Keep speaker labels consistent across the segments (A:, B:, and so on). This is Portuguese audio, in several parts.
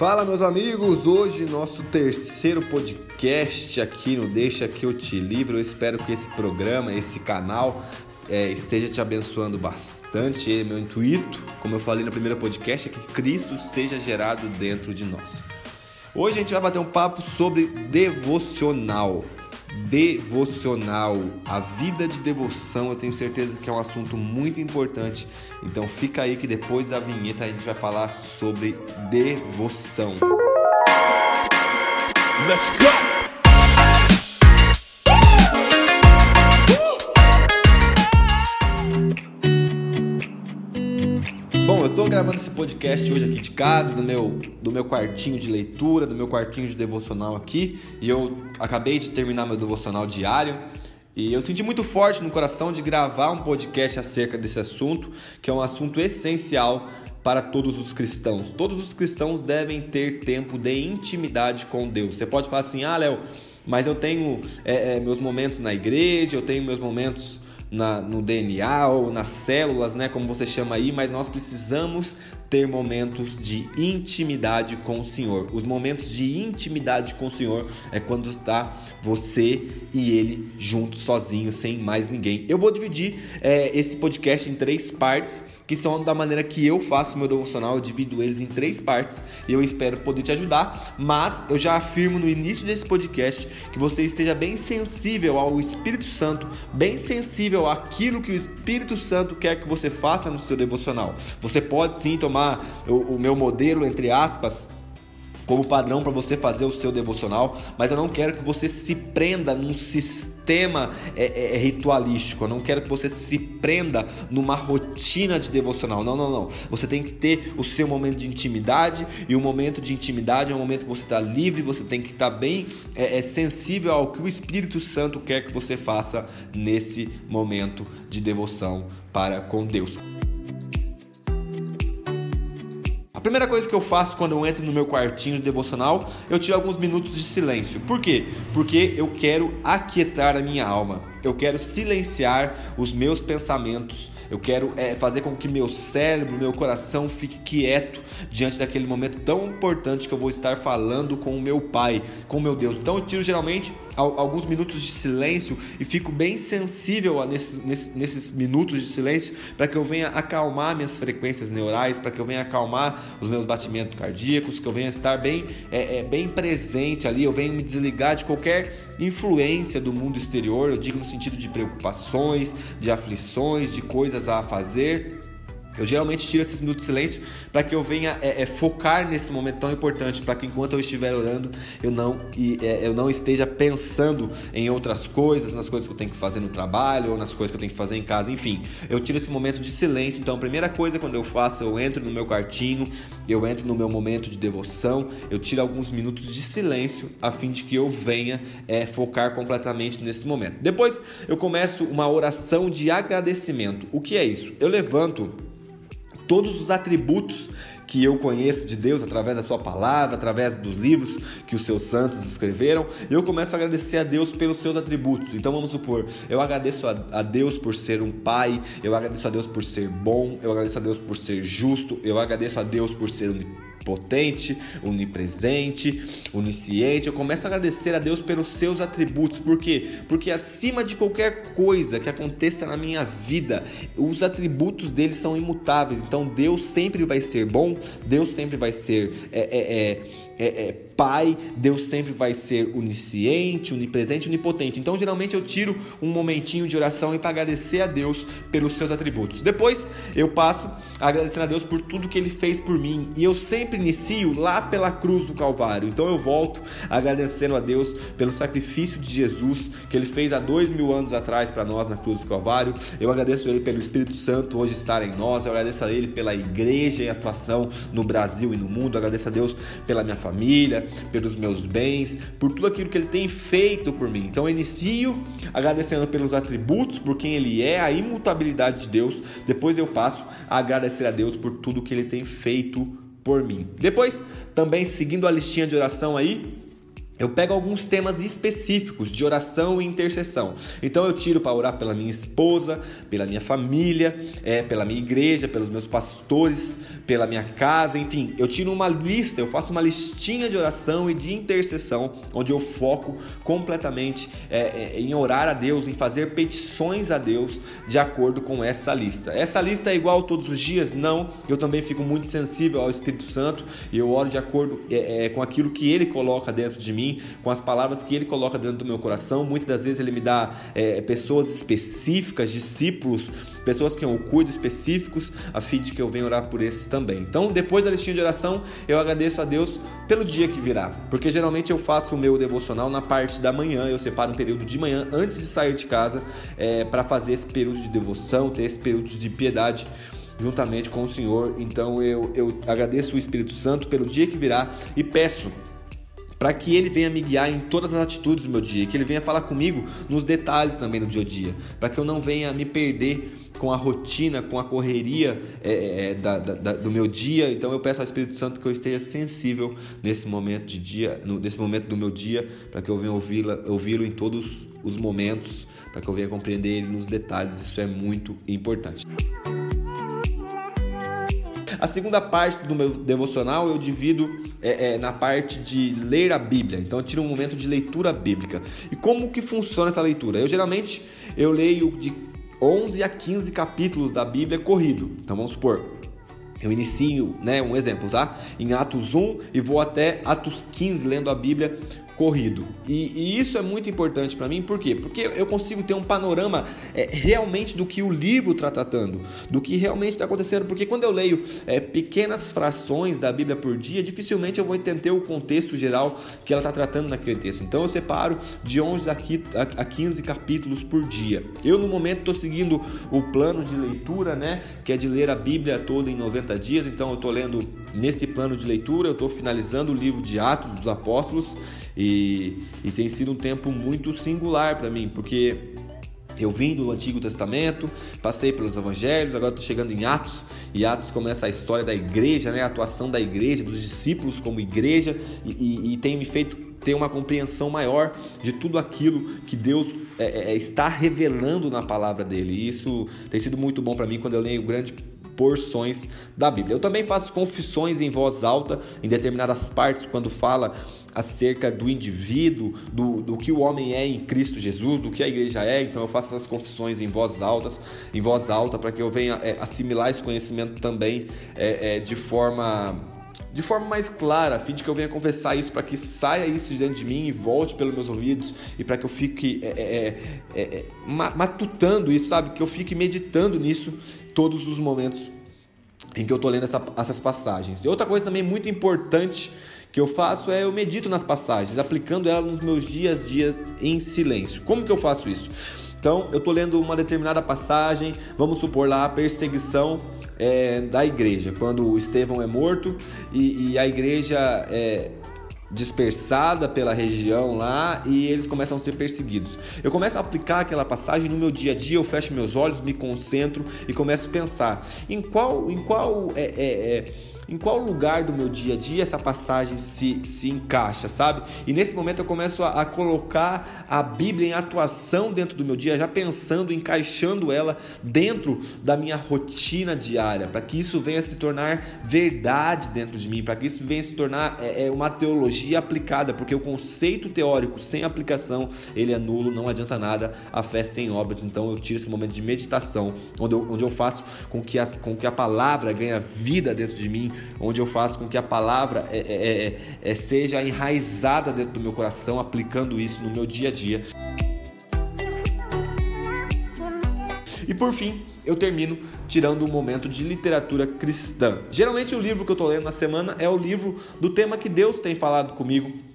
A: Fala, meus amigos! Hoje, nosso terceiro podcast aqui no Deixa Que Eu Te Livro. Eu espero que esse programa, esse canal, é, esteja te abençoando bastante. É meu intuito, como eu falei no primeiro podcast, é que Cristo seja gerado dentro de nós. Hoje a gente vai bater um papo sobre devocional devocional, a vida de devoção, eu tenho certeza que é um assunto muito importante. Então fica aí que depois da vinheta a gente vai falar sobre devoção. Let's go! Eu estou gravando esse podcast hoje aqui de casa, do meu, do meu quartinho de leitura, do meu quartinho de devocional aqui, e eu acabei de terminar meu devocional diário. E eu senti muito forte no coração de gravar um podcast acerca desse assunto, que é um assunto essencial para todos os cristãos. Todos os cristãos devem ter tempo de intimidade com Deus. Você pode falar assim: ah, Léo, mas eu tenho é, é, meus momentos na igreja, eu tenho meus momentos na, no DNA ou nas células, né, como você chama aí, mas nós precisamos ter momentos de intimidade com o Senhor. Os momentos de intimidade com o Senhor é quando está você e Ele juntos, sozinhos, sem mais ninguém. Eu vou dividir é, esse podcast em três partes que são da maneira que eu faço meu devocional, eu divido eles em três partes e eu espero poder te ajudar, mas eu já afirmo no início desse podcast que você esteja bem sensível ao Espírito Santo, bem sensível àquilo que o Espírito Santo quer que você faça no seu devocional. Você pode sim tomar o, o meu modelo, entre aspas, como padrão para você fazer o seu devocional, mas eu não quero que você se prenda num sistema é, é, é, ritualístico, eu não quero que você se prenda numa rotina de devocional. Não, não, não. Você tem que ter o seu momento de intimidade e o momento de intimidade é um momento que você está livre, você tem que estar tá bem é, é, sensível ao que o Espírito Santo quer que você faça nesse momento de devoção para com Deus. A primeira coisa que eu faço quando eu entro no meu quartinho de devocional, eu tiro alguns minutos de silêncio. Por quê? Porque eu quero aquietar a minha alma. Eu quero silenciar os meus pensamentos eu quero é, fazer com que meu cérebro, meu coração fique quieto diante daquele momento tão importante que eu vou estar falando com o meu Pai, com o meu Deus. Então eu tiro geralmente alguns minutos de silêncio e fico bem sensível nesses, nesses, nesses minutos de silêncio para que eu venha acalmar minhas frequências neurais, para que eu venha acalmar os meus batimentos cardíacos, que eu venha estar bem, é, é, bem presente ali, eu venho me desligar de qualquer influência do mundo exterior, eu digo no sentido de preocupações, de aflições, de coisas a fazer. Eu geralmente tiro esses minutos de silêncio para que eu venha é, é, focar nesse momento tão importante, para que enquanto eu estiver orando, eu não, e, é, eu não esteja pensando em outras coisas, nas coisas que eu tenho que fazer no trabalho ou nas coisas que eu tenho que fazer em casa, enfim. Eu tiro esse momento de silêncio. Então, a primeira coisa quando eu faço, eu entro no meu quartinho, eu entro no meu momento de devoção, eu tiro alguns minutos de silêncio a fim de que eu venha é, focar completamente nesse momento. Depois, eu começo uma oração de agradecimento. O que é isso? Eu levanto todos os atributos que eu conheço de Deus através da sua palavra, através dos livros que os seus santos escreveram, eu começo a agradecer a Deus pelos seus atributos. Então vamos supor, eu agradeço a, a Deus por ser um pai, eu agradeço a Deus por ser bom, eu agradeço a Deus por ser justo, eu agradeço a Deus por ser potente, onipresente, onisciente. Eu começo a agradecer a Deus pelos seus atributos. Por quê? Porque acima de qualquer coisa que aconteça na minha vida, os atributos dele são imutáveis. Então Deus sempre vai ser bom, Deus sempre vai ser é, é, é, é, é Pai, Deus sempre vai ser onisciente, onipresente, onipotente. Então, geralmente eu tiro um momentinho de oração e para agradecer a Deus pelos seus atributos. Depois, eu passo agradecendo a Deus por tudo que ele fez por mim. E eu sempre inicio lá pela cruz do Calvário. Então, eu volto agradecendo a Deus pelo sacrifício de Jesus que ele fez há dois mil anos atrás para nós na cruz do Calvário. Eu agradeço a ele pelo Espírito Santo hoje estar em nós. Eu agradeço a ele pela igreja em atuação no Brasil e no mundo. Eu agradeço a Deus pela minha família, pelos meus bens, por tudo aquilo que Ele tem feito por mim. Então eu inicio agradecendo pelos atributos, por quem Ele é, a imutabilidade de Deus. Depois eu passo a agradecer a Deus por tudo que Ele tem feito por mim. Depois, também seguindo a listinha de oração aí, eu pego alguns temas específicos de oração e intercessão. Então eu tiro para orar pela minha esposa, pela minha família, é, pela minha igreja, pelos meus pastores, pela minha casa, enfim. Eu tiro uma lista, eu faço uma listinha de oração e de intercessão, onde eu foco completamente é, é, em orar a Deus, em fazer petições a Deus de acordo com essa lista. Essa lista é igual todos os dias? Não. Eu também fico muito sensível ao Espírito Santo e eu oro de acordo é, é, com aquilo que Ele coloca dentro de mim com as palavras que Ele coloca dentro do meu coração. Muitas das vezes Ele me dá é, pessoas específicas, discípulos, pessoas que eu cuido específicos, a fim de que eu venha orar por esses também. Então, depois da listinha de oração, eu agradeço a Deus pelo dia que virá, porque geralmente eu faço o meu devocional na parte da manhã, eu separo um período de manhã antes de sair de casa é, para fazer esse período de devoção, ter esse período de piedade juntamente com o Senhor. Então eu, eu agradeço o Espírito Santo pelo dia que virá e peço para que ele venha me guiar em todas as atitudes do meu dia, que ele venha falar comigo nos detalhes também do dia a dia, para que eu não venha me perder com a rotina, com a correria é, é, é da, da, do meu dia. Então eu peço ao Espírito Santo que eu esteja sensível nesse momento de dia, nesse momento do meu dia, para que eu venha ouvi-lo ouvi em todos os momentos, para que eu venha compreender ele nos detalhes. Isso é muito importante. A segunda parte do meu devocional eu divido é, é, na parte de ler a Bíblia. Então eu tiro um momento de leitura bíblica. E como que funciona essa leitura? Eu geralmente eu leio de 11 a 15 capítulos da Bíblia corrido. Então vamos supor, eu inicio, né, um exemplo, tá? Em Atos 1 e vou até Atos 15 lendo a Bíblia corrido. E, e isso é muito importante para mim, por quê? Porque eu consigo ter um panorama é, realmente do que o livro está tratando, do que realmente está acontecendo. Porque quando eu leio é, pequenas frações da Bíblia por dia, dificilmente eu vou entender o contexto geral que ela está tratando naquele texto. Então eu separo de 11 a 15 capítulos por dia. Eu, no momento, estou seguindo o plano de leitura, né? Que é de ler a Bíblia toda em 90 dias. Então eu estou lendo nesse plano de leitura, eu estou finalizando o livro de Atos dos Apóstolos e, e tem sido um tempo muito singular para mim, porque eu vim do Antigo Testamento, passei pelos Evangelhos, agora estou chegando em Atos, e Atos começa a história da igreja, né? a atuação da igreja, dos discípulos como igreja, e, e, e tem me feito ter uma compreensão maior de tudo aquilo que Deus é, é, é está revelando na palavra dele. E isso tem sido muito bom para mim quando eu leio grande porções da Bíblia. Eu também faço confissões em voz alta em determinadas partes quando fala acerca do indivíduo, do, do que o homem é em Cristo Jesus, do que a igreja é. Então eu faço essas confissões em voz altas, em voz alta, para que eu venha é, assimilar esse conhecimento também é, é, de forma de forma mais clara, a fim de que eu venha confessar isso, para que saia isso de dentro de mim e volte pelos meus ouvidos, e para que eu fique é, é, é, é matutando isso, sabe? Que eu fique meditando nisso todos os momentos em que eu estou lendo essa, essas passagens. E outra coisa também muito importante que eu faço é eu medito nas passagens, aplicando elas nos meus dias dias em silêncio. Como que eu faço isso? Então, eu estou lendo uma determinada passagem, vamos supor lá a perseguição é, da igreja, quando Estevão é morto e, e a igreja é, dispersada pela região lá e eles começam a ser perseguidos. Eu começo a aplicar aquela passagem no meu dia a dia, eu fecho meus olhos, me concentro e começo a pensar em qual, em qual é, é, é em qual lugar do meu dia a dia essa passagem se, se encaixa, sabe? E nesse momento eu começo a, a colocar a Bíblia em atuação dentro do meu dia, já pensando, encaixando ela dentro da minha rotina diária, para que isso venha se tornar verdade dentro de mim, para que isso venha se tornar é, é, uma teologia aplicada, porque o conceito teórico sem aplicação ele é nulo, não adianta nada a fé sem obras. Então eu tiro esse momento de meditação, onde eu, onde eu faço com que, a, com que a palavra ganhe vida dentro de mim, onde eu faço com que a palavra é, é, é, é, seja enraizada dentro do meu coração, aplicando isso no meu dia a dia. E por fim, eu termino tirando um momento de literatura cristã. Geralmente o livro que eu estou lendo na semana é o livro do tema que Deus tem falado comigo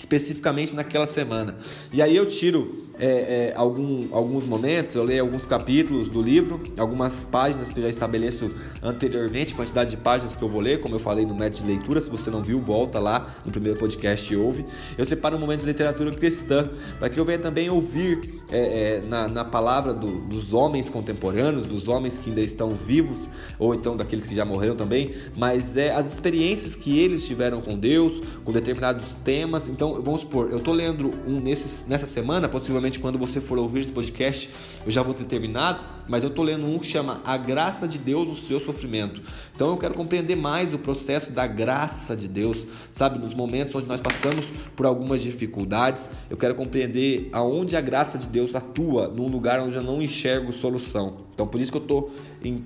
A: especificamente naquela semana. E aí eu tiro é, é, algum, alguns momentos, eu leio alguns capítulos do livro, algumas páginas que eu já estabeleço anteriormente, quantidade de páginas que eu vou ler, como eu falei no método de leitura. Se você não viu, volta lá no primeiro podcast e ouve. Eu separo um momento de literatura cristã, para que eu venha também ouvir é, é, na, na palavra do, dos homens contemporâneos, dos homens que ainda estão vivos, ou então daqueles que já morreram também, mas é as experiências que eles tiveram com Deus, com determinados temas. Então, vamos supor, eu estou lendo um nesses, nessa semana, possivelmente quando você for ouvir esse podcast, eu já vou ter terminado, mas eu estou lendo um que chama A Graça de Deus no Seu Sofrimento. Então, eu quero compreender mais o processo da graça de Deus, sabe, nos momentos onde nós passamos por algumas dificuldades, eu quero compreender aonde a graça de Deus atua, num lugar onde eu não enxergo solução. Então, por isso que eu estou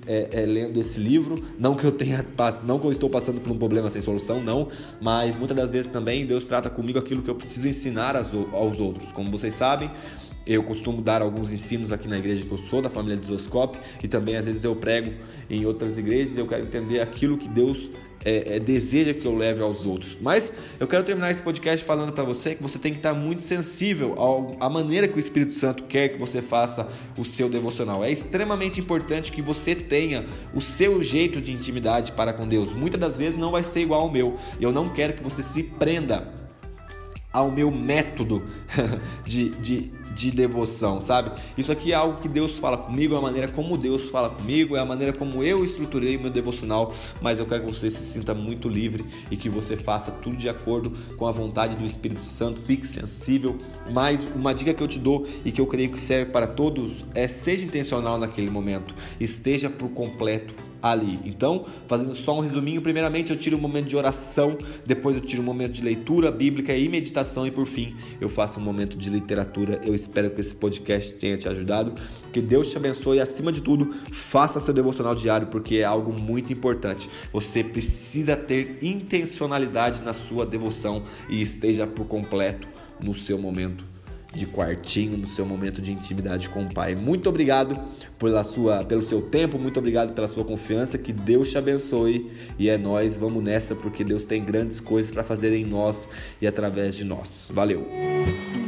A: é, é, lendo esse livro, não que eu tenha, não que eu estou passando por um problema sem solução, não, mas muitas das vezes também Deus trata comigo aquilo que eu preciso ensinar aos outros. Como vocês sabem, eu costumo dar alguns ensinos aqui na igreja que eu sou, da família de Zoscope, e também às vezes eu prego em outras igrejas. Eu quero entender aquilo que Deus é, é, deseja que eu leve aos outros. Mas eu quero terminar esse podcast falando para você que você tem que estar muito sensível à maneira que o Espírito Santo quer que você faça o seu devocional. É extremamente importante que você tenha o seu jeito de intimidade para com Deus. Muitas das vezes não vai ser igual ao meu. E eu não quero que você se prenda ao meu método de, de, de devoção, sabe? Isso aqui é algo que Deus fala comigo, é a maneira como Deus fala comigo, é a maneira como eu estruturei o meu devocional, mas eu quero que você se sinta muito livre e que você faça tudo de acordo com a vontade do Espírito Santo, fique sensível. Mas uma dica que eu te dou e que eu creio que serve para todos é seja intencional naquele momento, esteja por completo ali. Então, fazendo só um resuminho, primeiramente eu tiro um momento de oração, depois eu tiro um momento de leitura bíblica e meditação e por fim eu faço um momento de literatura. Eu espero que esse podcast tenha te ajudado, que Deus te abençoe e acima de tudo, faça seu devocional diário porque é algo muito importante. Você precisa ter intencionalidade na sua devoção e esteja por completo no seu momento de quartinho, no seu momento de intimidade com o Pai. Muito obrigado pela sua, pelo seu tempo, muito obrigado pela sua confiança, que Deus te abençoe e é nós, vamos nessa porque Deus tem grandes coisas para fazer em nós e através de nós. Valeu.